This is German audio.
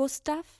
Gustav?